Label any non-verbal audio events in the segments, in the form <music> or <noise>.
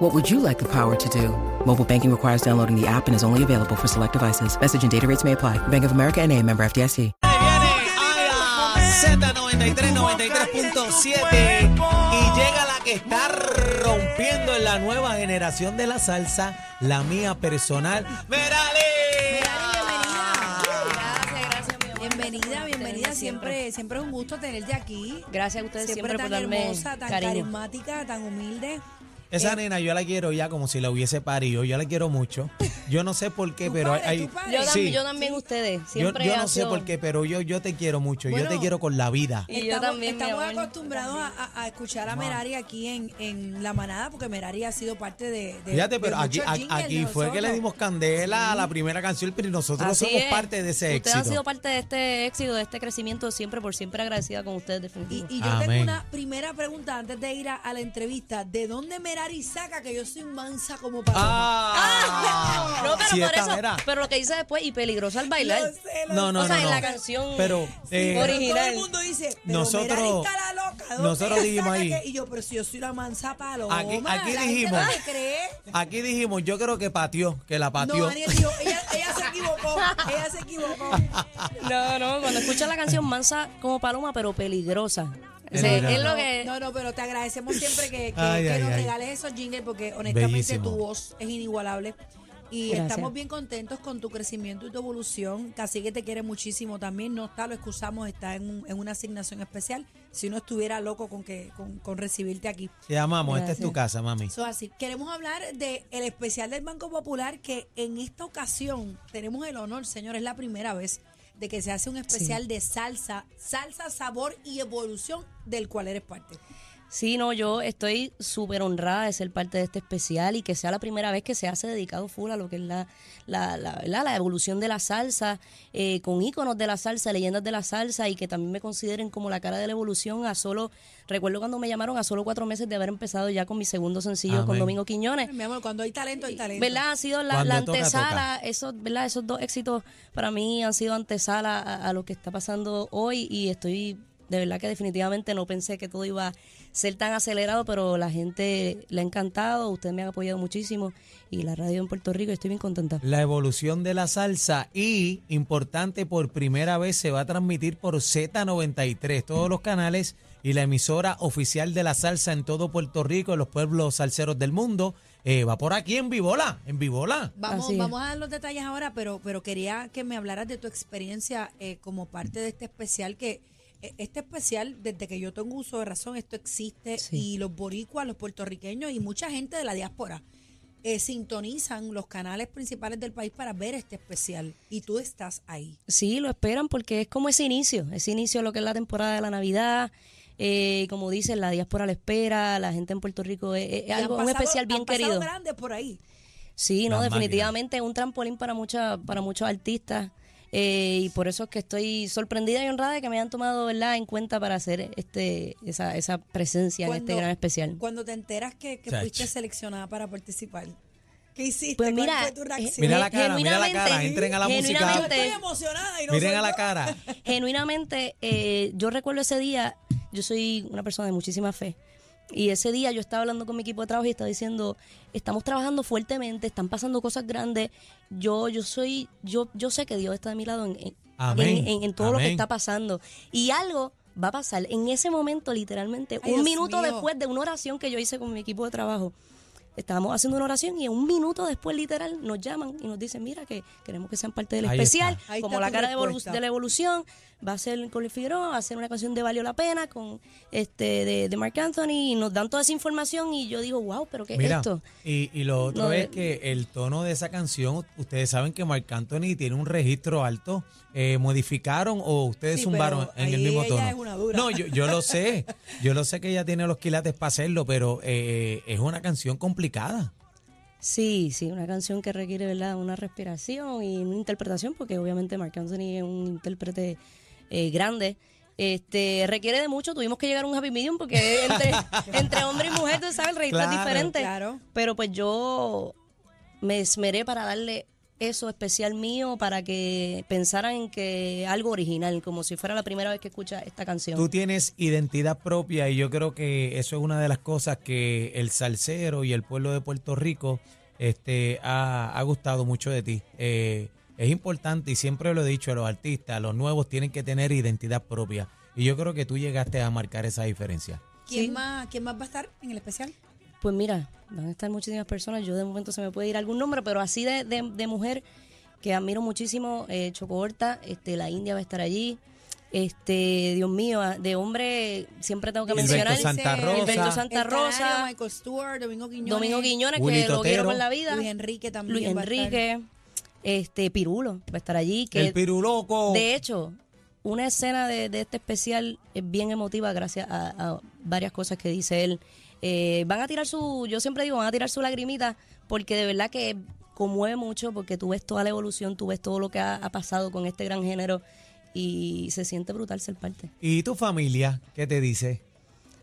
What would you like the power to do? Mobile banking requires downloading the app and is only available for select devices. Message and data rates may apply. Bank of America and a member FDIC. Viene a la Z93, 93.7 y llega la que está rompiendo en la nueva generación de la salsa, la mía personal, Merali. Gracias, gracias, mi amor. Bienvenida, bienvenida. Siempre, siempre es un gusto tenerte aquí. Gracias a ustedes Siempre, siempre, por tan darme hermosa, tan cariño. carismática, tan humilde. Esa nena yo la quiero ya como si la hubiese parido, yo la quiero mucho. Yo no sé por qué, ¿Tú pero hay... pares? Yo, Sí. también, yo también ustedes. Yo, Siempre yo no ha sé sido- por qué, pero yo, yo te quiero mucho, yo te quiero con la vida. Y yo estamos también, acostumbrados a, escuchar a Merari aquí en, en La Manada, porque Merari ha sido parte de. de Fíjate, de pero aquí, aquí, jingles aquí de fue que le dimos candela a la primera canción, pero nosotros Así somos es. parte de ese Ustedes han sido éxito. parte de este éxito, de este crecimiento, siempre por siempre agradecida con ustedes, Y, definitivo. y yo Amén. tengo una primera pregunta antes de ir a, a la entrevista. ¿De dónde Merari saca que yo soy mansa como para Ah, <laughs> no, pero si por eso, era. pero lo que dice después, y peligroso al bailar. No, no, o sea, no, en la no. canción Pero, eh, Todo original. el mundo dice, pero Nosotros- Merari está la loca. ¿de dónde nosotros dijimos ahí. que-?" Y yo, pero si yo soy la mansa paloma. Aquí- aquí dijimos. no. Aquí dijimos, yo creo que pateó, que la No, pateó. Daniel dijo, ella, ella se equivocó. Ella se equivocó. <laughs> No, no, cuando escuchas la canción mansa como paloma, pero peligrosa. Es lo que... No, no, pero te agradecemos siempre que, que- Ay, que ay, nos ay. regales esos jingles porque honestamente Bellísimo. tu voz es inigualable. Y Gracias. estamos bien contentos con tu crecimiento y tu evolución. Casi que te quiere muchísimo también. No está, lo excusamos, está en, un- en una asignación especial. Si uno estuviera loco con que con, con recibirte aquí. Te amamos, esta es tu casa, mami. Eso así. Queremos hablar del el especial del Banco Popular que en esta ocasión tenemos el honor, señor, es la primera vez de que se hace un especial de salsa, salsa, sabor y evolución del cual eres parte. Sí, no, yo estoy súper honrada de ser parte de este especial y que sea la primera vez que se hace dedicado full a lo que es la, la, la, ¿verdad? la evolución de la salsa, eh, con íconos de la salsa, leyendas de la salsa y que también me consideren como la cara de la evolución a solo, recuerdo cuando me llamaron a solo cuatro meses de haber empezado ya con mi segundo sencillo con. Domingo Quiñones. Mi amor, cuando hay talento, hay talento. ¿Verdad? Ha sido la, la toca, antesala, esos, ¿verdad? Esos dos éxitos para mí han sido antesala a, a lo que está pasando hoy y estoy, de verdad que definitivamente no pensé que todo iba a ser tan acelerado, pero la gente le ha encantado, ustedes me han apoyado muchísimo y la radio en Puerto Rico, estoy bien contenta. La evolución de la salsa y, importante, por primera vez se va a transmitir por Z93, todos los canales y la emisora oficial de la salsa en todo Puerto Rico, en los pueblos salseros del mundo. Eh, va por aquí en Vivola, en Vivola. Vamos, vamos a dar los detalles ahora, pero, pero quería que me hablaras de tu experiencia eh, como parte de este especial, que este especial, desde que yo tengo uso de razón, esto existe Sí. y los boricuas, los puertorriqueños y mucha gente de la diáspora eh, sintonizan los canales principales del país para ver este especial y tú estás ahí. Sí, lo esperan porque es como ese inicio, ese inicio de lo que es la temporada de la Navidad. Eh, como dicen, la diáspora la espera, la gente en Puerto Rico es, es Y han algo, un especial bien han querido. grandes por ahí. Sí, no, definitivamente es un trampolín para mucha, para muchos artistas. Eh, y por eso es que estoy sorprendida y honrada de que me hayan tomado ¿verdad? en cuenta para hacer este esa, esa presencia en este gran especial. Cuando te enteras que, fuiste seleccionada para participar, ¿qué hiciste? Pues ¿Cuál mira, fue tu reacción? Mira la cara, mira la cara, genuinamente- entren a la música. Yo genuinamente- estoy emocionada y no Miren a la cara. Genuinamente, eh, yo recuerdo ese día, yo soy una persona de muchísima fe. Y ese día yo estaba hablando con mi equipo de trabajo y estaba diciendo, estamos trabajando fuertemente, están pasando cosas grandes. Yo, yo soy, yo, yo sé que Dios está de mi lado en, en- Amén. en- en- en todo lo que está pasando. Y algo va a pasar. En ese momento, literalmente, Ay, un Dios minuto mío. después de una oración que yo hice con mi equipo de trabajo, estábamos haciendo una oración y un minuto después, literal, nos llaman y nos dicen, mira, que queremos que sean parte del Ahí especial, está. Como la cara de, evolu- respuesta. de la evolución, va a ser con Luis Figueroa, va a ser una canción de Valió la Pena con este de, de Marc Anthony y nos dan toda esa información y yo digo, wow, pero ¿qué Mira, es esto? Y, y lo otro No, es eh. que el tono de esa canción, ustedes saben que Marc Anthony tiene un registro alto. Eh, ¿Modificaron o ustedes Sí, zumbaron en el mismo tono? es una dura. No, yo, yo lo sé. Yo lo sé que ella tiene los quilates para hacerlo, pero eh, es una canción complicada. Sí, sí, una canción que requiere, ¿verdad? Una respiración y una interpretación, porque obviamente Marc Anthony es un intérprete eh, grande. Este, requiere de mucho, tuvimos que llegar a un happy medium porque <laughs> entre, entre hombre y mujer, tú sabes, el registro Claro, es diferente. claro. Pero pues yo me esmeré para darle eso especial mío para que pensaran en que algo original, como si fuera la primera vez que escucha esta canción. Tú tienes identidad propia y yo creo que eso es una de las cosas que el salsero y el pueblo de Puerto Rico este, ha, ha gustado mucho de ti. Eh, es importante y siempre lo he dicho a los artistas, los nuevos tienen que tener identidad propia. Y yo creo que tú llegaste a marcar esa diferencia. ¿Quién, Sí. más, ¿Quién más va a estar en el especial? Pues mira, van a estar muchísimas personas. Yo de momento se me puede ir algún nombre, pero así de, de, de mujer que admiro muchísimo, eh, Choco Horta, este, la India va a estar allí. Este, Dios mío, ah, de hombre siempre tengo que Gilberto mencionar. Santa Rosa. Gilberto Santa Canario, Rosa, Michael Stewart, Domingo Quiñones. Domingo Quiñones, Willy que lo quiero con la vida. Luis Enrique también. Luis. Enrique, este, Pirulo va a estar allí. Que el piruloco. De hecho, una escena de, de este especial es bien emotiva gracias a, a varias cosas que dice él. Eh, van a tirar su, yo siempre digo, van a tirar su lagrimita porque de verdad que conmueve mucho porque tú ves toda la evolución, tú ves todo lo que ha, ha pasado con este gran género y se siente brutal ser parte. ¿Y tu familia qué te dice?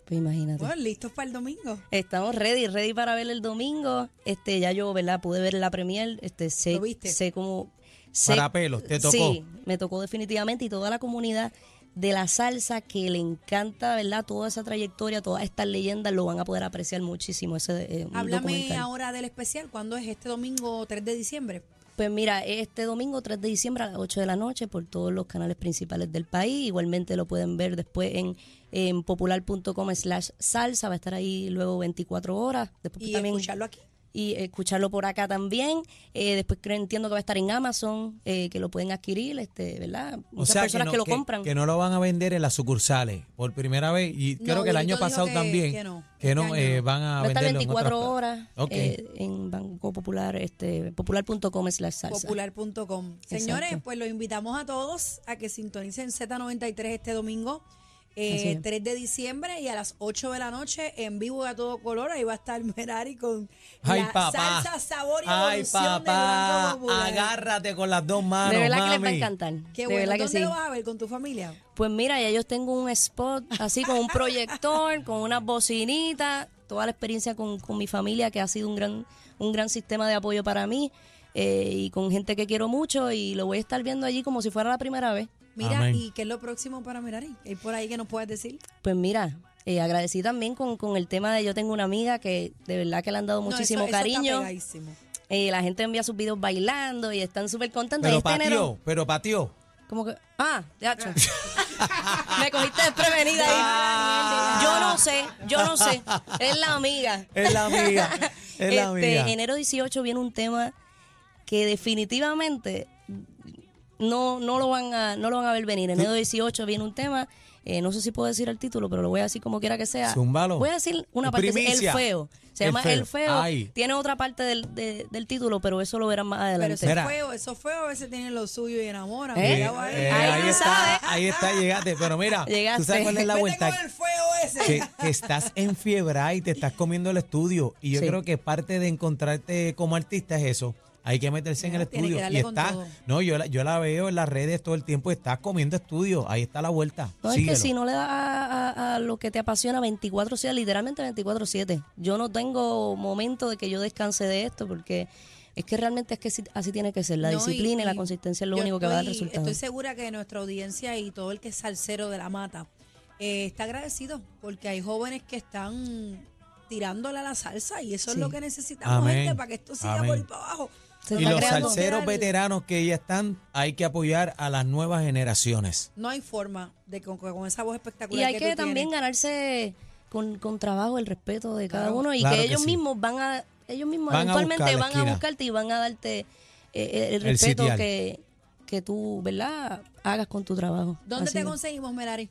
Pues imagínate. Bueno, listos para el domingo. Estamos ready, ready para ver el domingo. Este, ya yo, ¿verdad? Pude ver la premier. Este, sé, ¿Lo viste? sé cómo. sé- Para pelos, ¿te tocó? Sí, me tocó definitivamente y toda la comunidad de la salsa que le encanta, ¿verdad? Toda esa trayectoria, todas estas leyendas lo van a poder apreciar muchísimo ese eh, Háblame documental. ahora del especial. ¿Cuándo es este domingo 3 de diciembre? Pues mira, este domingo 3 de diciembre a las 8 de la noche por todos los canales principales del país. Igualmente lo pueden ver después en, en popular.com slash salsa. Va a estar ahí luego 24 horas. Después Y también escucharlo aquí. Y escucharlo por acá también. Eh, después creo, entiendo que va a estar en Amazon, eh, que lo pueden adquirir, este, ¿verdad? O Muchas sea, personas que lo compran. que no lo van a vender en las sucursales por primera vez. Y creo No, que el año pasado que- también. que no, que no, este eh, no. van a va a estar venderlo en 24 otras- horas eh, en Banco Popular, este, popular.com slash salsa. Popular.com. Señores, Exacto. pues los invitamos a todos a que sintonicen Z93 este domingo. Eh, es. 3 de diciembre y a las 8 de la noche en vivo y a todo color. Ahí va a estar <laughs> Merari con Ay, la papá. salsa, sabor y Ay, evolución del papá. Popular. Agárrate con las dos manos, de verdad que les va a mami. encantar. Qué de bueno. ¿Dónde sí. lo vas a ver con tu familia? Pues mira, ya yo tengo un spot así con un proyector, <laughs> con unas bocinitas, toda la experiencia con, con mi familia que ha sido un gran, un gran sistema de apoyo para mí eh, y con gente que quiero mucho y lo voy a estar viendo allí como si fuera la primera vez. Mira, Amén. ¿y qué es lo próximo para Merari? ¿Hay por ahí que nos puedes decir? Pues mira, eh, agradecí también con, con el tema de yo tengo una amiga que de verdad que le han dado No, muchísimo eso- eso está cariño. pegadísimo. Eh, la gente envía sus videos bailando y están súper contentos. Pero este enero- pateó, pero pateó. Como que, ah, ya, cho. <laughs> Me cogiste desprevenida ahí. Yo no sé, yo no sé. Es la amiga. Es la amiga. Es la Este, amiga. enero 18 viene un tema que definitivamente no, no lo van a, no lo van a ver venir. Enero 18 viene un tema, eh, no sé si puedo decir el título, pero lo voy a decir como quiera que sea. Zúmbalo. Voy a decir una parte, Primicia. el feo. Se El llama Feo. El Feo. Ay. Tiene otra parte del, de- del título, pero eso lo verán más Pero adelante. eso es Mira. feo, eso es feo, a veces tienen lo suyo y enamoran. ¿Eh? Eh, Ahí ahí está, sabes. ahí está, llegaste. Pero mira, Llegaste. tú sabes cuál es la vuelta. con el feo ese. que, que estás en fiebre y te estás comiendo el estudio. Y yo Sí. creo que parte de encontrarte como artista es eso. Hay que meterse en el estudio. Y está, todo. no, yo la, yo la veo en las redes todo el tiempo, estás comiendo estudio. Ahí está la vuelta. No, es que si no le das a, a- a lo que te apasiona 24-7, literalmente 24-7. Yo no tengo momento de que yo descanse de esto porque es que realmente es que sí- así tiene que ser. La No, disciplina y, la consistencia es lo único que va a dar resultados. Estoy segura que nuestra audiencia y todo el que es salsero de la mata eh, está agradecido porque hay jóvenes que están tirándole a la salsa y eso es lo que necesitamos, Amén. gente, para que esto siga Amén. por ahí para abajo. Y los salseros veteranos que ya están, hay que apoyar a las nuevas generaciones. No hay forma de con, con esa voz Y espectacular hay que, que tú también tienes. ganarse con, con trabajo el respeto de cada Claro. uno y Claro que que ellos sí. mismos van a ellos mismos Van eventualmente van a buscarte y van a darte eh, el El respeto que, que tú, ¿verdad? Hagas con tu trabajo. ¿Dónde Así te conseguimos, Merari?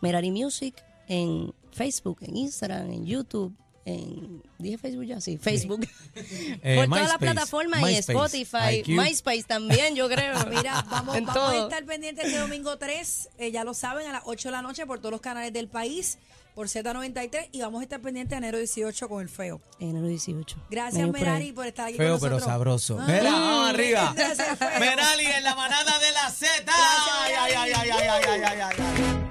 Merari Music en Facebook, en Instagram, en YouTube, en dije Facebook ya, sí, Facebook. Eh, <laughs> Por todas las plataformas y Spotify, IQ. MySpace también, yo creo. <laughs> Mira, vamos, En vamos a estar pendientes este domingo 3, eh, ya lo saben, a las 8 de la noche por todos los canales del país. por Z93 y vamos a estar pendientes enero 18 con el feo. Enero 18. Gracias, por ahí. Merari, por estar aquí Feo con pero sabroso. Ah. Mira, vamos <laughs> arriba. Gracias. Merali en la manada de la Z. Ay, ay, ay, ay, ay, ay, ay, ay, ay.